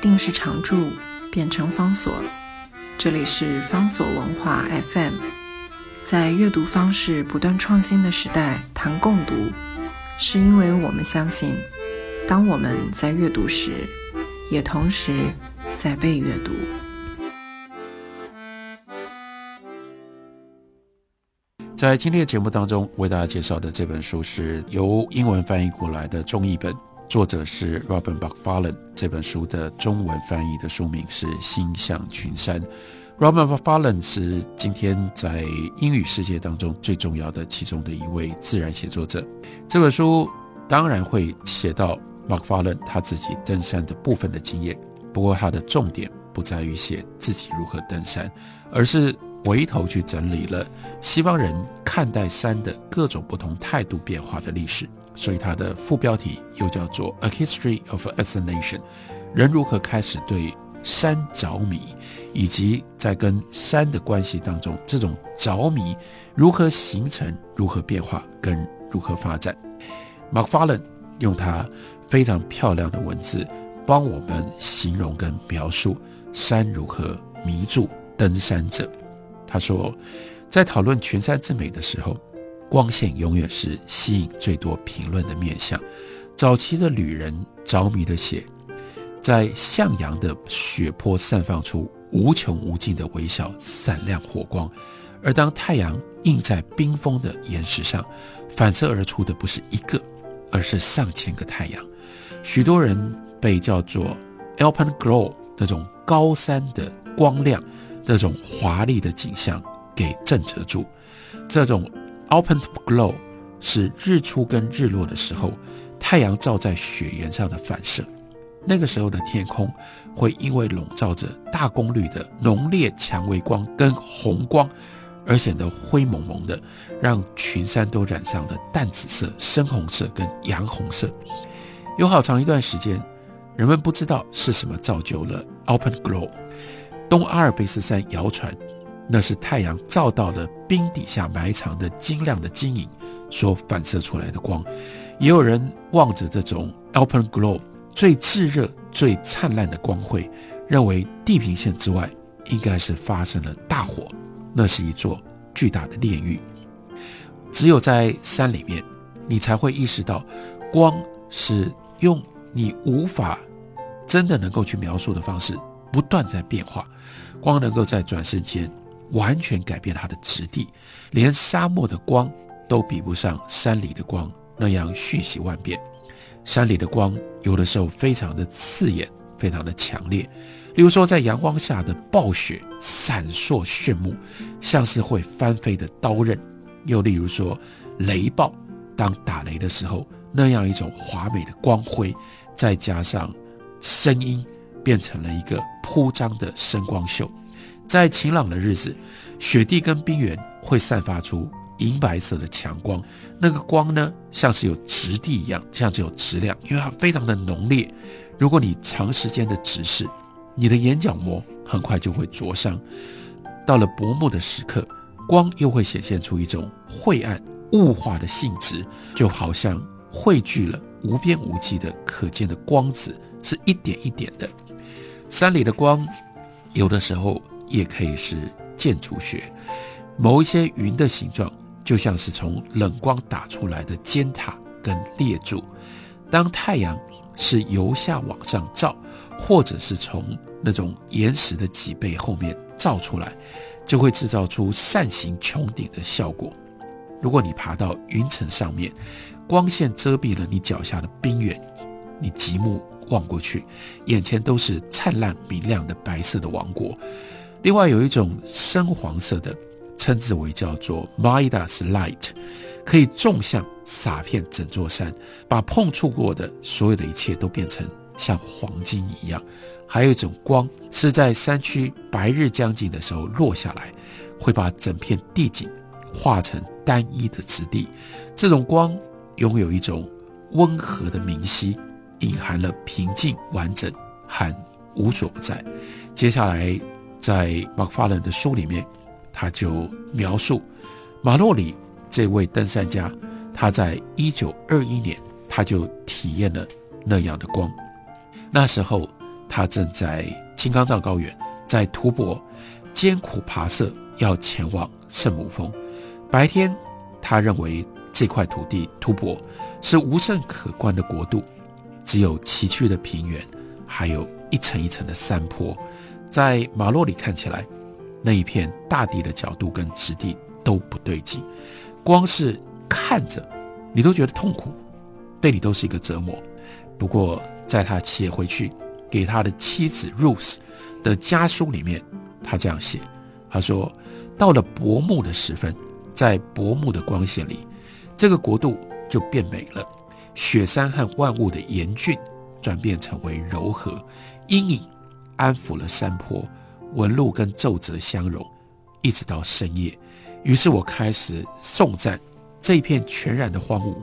定是常驻，变成方所。这里是方所文化 FM，在阅读方式不断创新的时代，谈共读，是因为我们相信，当我们在阅读时，也同时在被阅读。在今天的节目当中，为大家介绍的这本书是由英文翻译过来的中译本，作者是 Robin Buckfallen。这本书的中文翻译的书名是《心向群山》。Robin Buckfallen 是今天在英语世界当中最重要的其中的一位自然写作者。这本书当然会写到 Buckfallen 他自己登山的部分的经验，不过他的重点不在于写自己如何登山，而是。回头去整理了西方人看待山的各种不同态度变化的历史，所以它的副标题又叫做《A History of Fascination》，人如何开始对山着迷，以及在跟山的关系当中，这种着迷如何形成、如何变化、跟如何发展。MacFarlane 用他非常漂亮的文字，帮我们形容跟描述山如何迷住登山者。他说，在讨论群山之美的时候，光线永远是吸引最多评论的面向。早期的旅人着迷的写，在向阳的雪坡散放出无穷无尽的微小闪亮火光，而当太阳映在冰封的岩石上，反射而出的不是一个，而是上千个太阳。许多人被叫做 Alpenglow 那种高山的光亮。这种华丽的景象给震慑住。这种 open glow 是日出跟日落的时候，太阳照在雪原上的反射。那个时候的天空会因为笼罩着大功率的浓烈蔷薇光跟红光，而显得灰蒙蒙的，让群山都染上了淡紫色、深红色跟洋红色。有好长一段时间，人们不知道是什么造就了 open glow。东阿尔卑斯山谣传，那是太阳照到了冰底下埋藏的晶亮的晶莹所反射出来的光。也有人望着这种 Alpen Glow 最炙热、最灿烂的光辉，认为地平线之外应该是发生了大火，那是一座巨大的炼狱。只有在山里面，你才会意识到，光是用你无法真的能够去描述的方式。不断在变化，光能够在转瞬间完全改变它的质地，连沙漠的光都比不上山里的光那样瞬息万变。山里的光有的时候非常的刺眼，非常的强烈，例如说在阳光下的暴雪闪烁炫目，像是会翻飞的刀刃；又例如说雷暴，当打雷的时候那样一种华美的光辉，再加上声音。变成了一个铺张的声光秀，在晴朗的日子，雪地跟冰原会散发出银白色的强光，那个光呢，像是有质地一样，像是有质量，因为它非常的浓烈。如果你长时间的直视，你的眼角膜很快就会灼伤。到了薄暮的时刻，光又会显现出一种晦暗雾化的性质，就好像汇聚了无边无际的可见的光子，是一点一点的。山里的光，有的时候也可以是建筑学。某一些云的形状，就像是从冷光打出来的尖塔跟列柱。当太阳是由下往上照，或者是从那种岩石的脊背后面照出来，就会制造出扇形穹顶的效果。如果你爬到云层上面，光线遮蔽了你脚下的冰原，你极目。望过去，眼前都是灿烂明亮的白色的王国。另外有一种深黄色的，称之为叫做 Midas Light，可以纵向洒遍整座山，把碰触过的所有的一切都变成像黄金一样。还有一种光是在山区白日将近的时候落下来，会把整片地景化成单一的质地。这种光拥有一种温和的明晰。隐含了平静、完整和无所不在。接下来，在马克·法伦的书里面，他就描述马洛里这位登山家，他在一九二一年他就体验了那样的光。那时候，他正在金刚藏高原，在吐蕃艰苦跋涉，要前往圣母峰。白天，他认为这块土地吐蕃是无甚可观的国度，只有崎岖的平原，还有一层一层的山坡。在马洛里看起来，那一片大地的角度跟质地都不对劲，光是看着，你都觉得痛苦。对你都是一个折磨。不过，在他写回去给他的妻子 Rose 的家书里面，他这样写：他说，到了薄暮的时分，在薄暮的光线里，这个国度就变美了。雪山和万物的严峻转变成为柔和，阴影安抚了山坡，纹路跟皱褶相融，一直到深夜。于是我开始颂赞这一片全然的荒芜。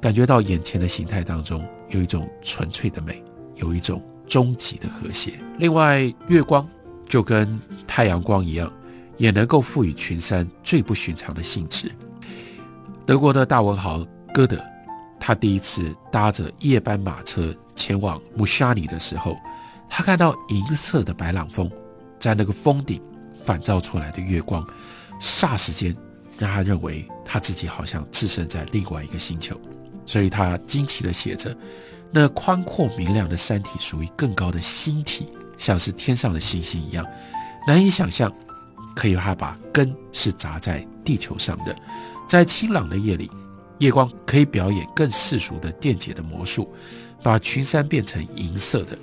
感觉到眼前的形态当中有一种纯粹的美，有一种终极的和谐。另外，月光就跟太阳光一样，也能够赋予群山最不寻常的性质。德国的大文豪歌德，他第一次搭着夜班马车前往穆沙尼的时候，他看到银色的白朗峰在那个峰顶反照出来的月光，霎时间让他认为他自己好像置身在另外一个星球。所以他惊奇地写着：“那宽阔明亮的山体属于更高的星体，像是天上的星星一样，难以想象。可以他把根是扎在地球上的。在清朗的夜里，夜光可以表演更世俗的电解的魔术，把群山变成银色的。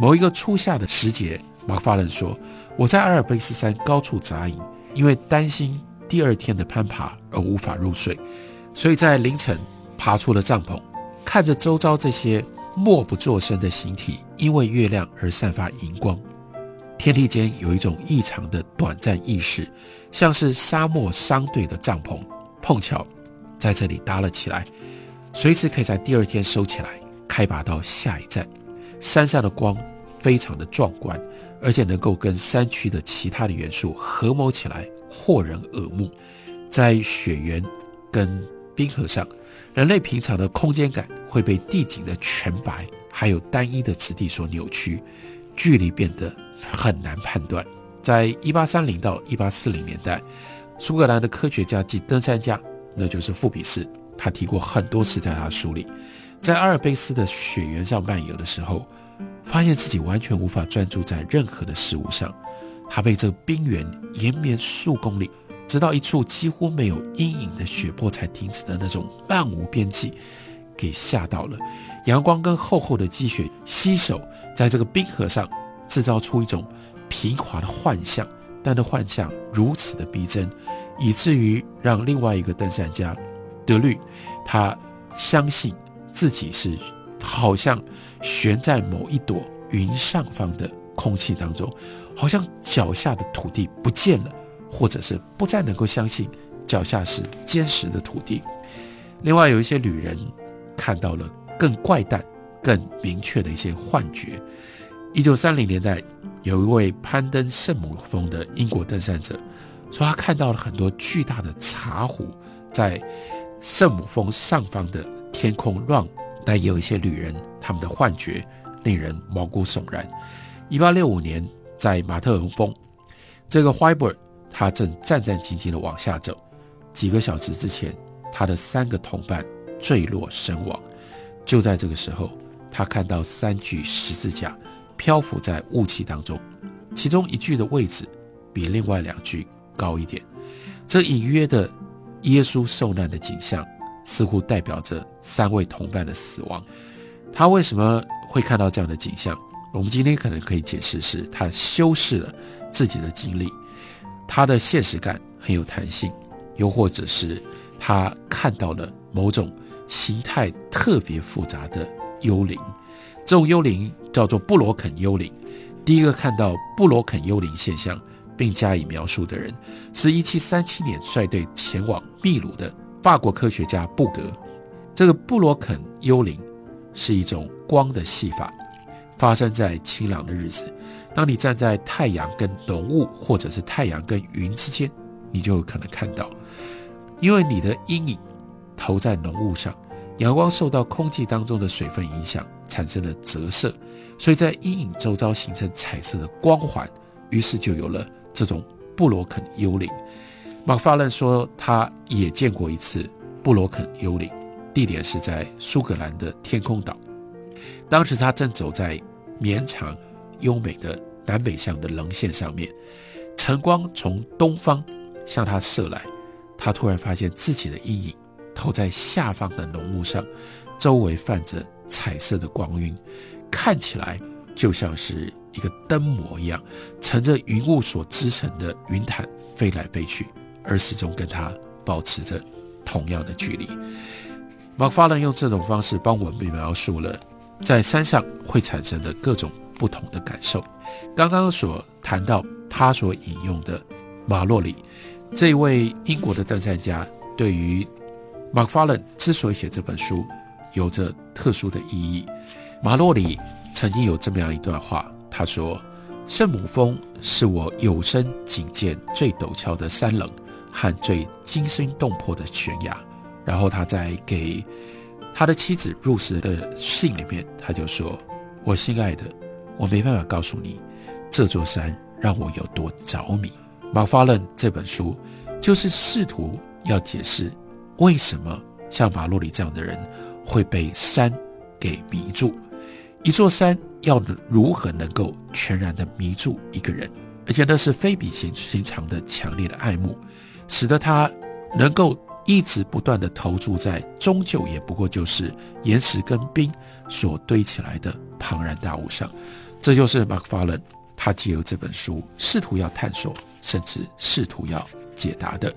某一个初夏的时节，马克法伦说：我在阿尔卑斯山高处扎营，因为担心第二天的攀爬而无法入睡，所以在凌晨。”爬出了帐篷，看着周遭这些默不作声的形体，因为月亮而散发荧光。天地间有一种异常的短暂意识，像是沙漠商队的帐篷，碰巧在这里搭了起来，随时可以在第二天收起来，开拔到下一站。山上的光非常的壮观，而且能够跟山区的其他的元素合谋起来，惑人耳目。在雪原跟冰河上。人类平常的空间感会被地景的全白还有单一的质地所扭曲，距离变得很难判断。在一八三零到一八四零年代，苏格兰的科学家及登山家，那就是富比斯，他提过很多次在他书里，在阿尔卑斯的雪原上漫游的时候，发现自己完全无法专注在任何的事物上，他被这冰原延绵数公里。直到一处几乎没有阴影的雪坡才停止的那种漫无边际，给吓到了。阳光跟厚厚的积雪携手在这个冰河上，制造出一种平滑的幻象。但那幻象如此的逼真，以至于让另外一个登山家德律，他相信自己是好像悬在某一朵云上方的空气当中，好像脚下的土地不见了。或者是不再能够相信脚下是坚实的土地。另外，有一些旅人看到了更怪诞、更明确的一些幻觉。一九三零年代，有一位攀登圣母峰的英国登山者说，他看到了很多巨大的茶壶在圣母峰上方的天空乱。但也有一些旅人，他们的幻觉令人毛骨悚然。一八六五年，在马特洪峰，这个 Whiber。他正战战兢兢地往下走，几个小时之前，他的三个同伴坠落身亡。就在这个时候，他看到三具十字架漂浮在雾气当中，其中一具的位置比另外两具高一点。这隐约的耶稣受难的景象，似乎代表着三位同伴的死亡。他为什么会看到这样的景象？我们今天可能可以解释是他修饰了自己的经历。他的现实感很有弹性，又或者是他看到了某种形态特别复杂的幽灵，这种幽灵叫做布罗肯幽灵。第一个看到布罗肯幽灵现象并加以描述的人，是一七三七年率队前往秘鲁的法国科学家布格。这个布罗肯幽灵是一种光的戏法，发生在晴朗的日子。当你站在太阳跟浓雾，或者是太阳跟云之间，你就可能看到，因为你的阴影投在浓雾上，阳光受到空气当中的水分影响，产生了折射，所以在阴影周遭形成彩色的光环，于是就有了这种布罗肯幽灵。马法伦说，他也见过一次布罗肯幽灵，地点是在苏格兰的天空岛。当时他正走在绵长、优美的南北向的棱线上面，晨光从东方向他射来，他突然发现自己的阴影投在下方的浓雾上，周围泛着彩色的光晕，看起来就像是一个灯模一样，乘着云雾所织成的云毯飞来飞去。而始终跟他保持着同样的距离。马法伦用这种方式帮我们描述了在山上会产生的各种不同的感受。刚刚所谈到他所引用的马洛里这位英国的登山家，对于马法伦之所以写这本书有着特殊的意义。马洛里曾经有这么样一段话，他说：“圣母峰是我有生仅见最陡峭的山棱。”和最惊心动魄的悬崖，然后他在给他的妻子入时的信里面，他就说：“我心爱的，我没办法告诉你这座山让我有多着迷。”马法伦这本书就是试图要解释为什么像马洛里这样的人会被山给迷住，一座山要如何能够全然的迷住一个人，而且那是非比寻常的强烈的爱慕。使得他能够一直不断地投注在，终究也不过就是岩石跟冰所堆起来的庞然大物上。这就是马克·法伦他借由这本书试图要探索，甚至试图要解答的。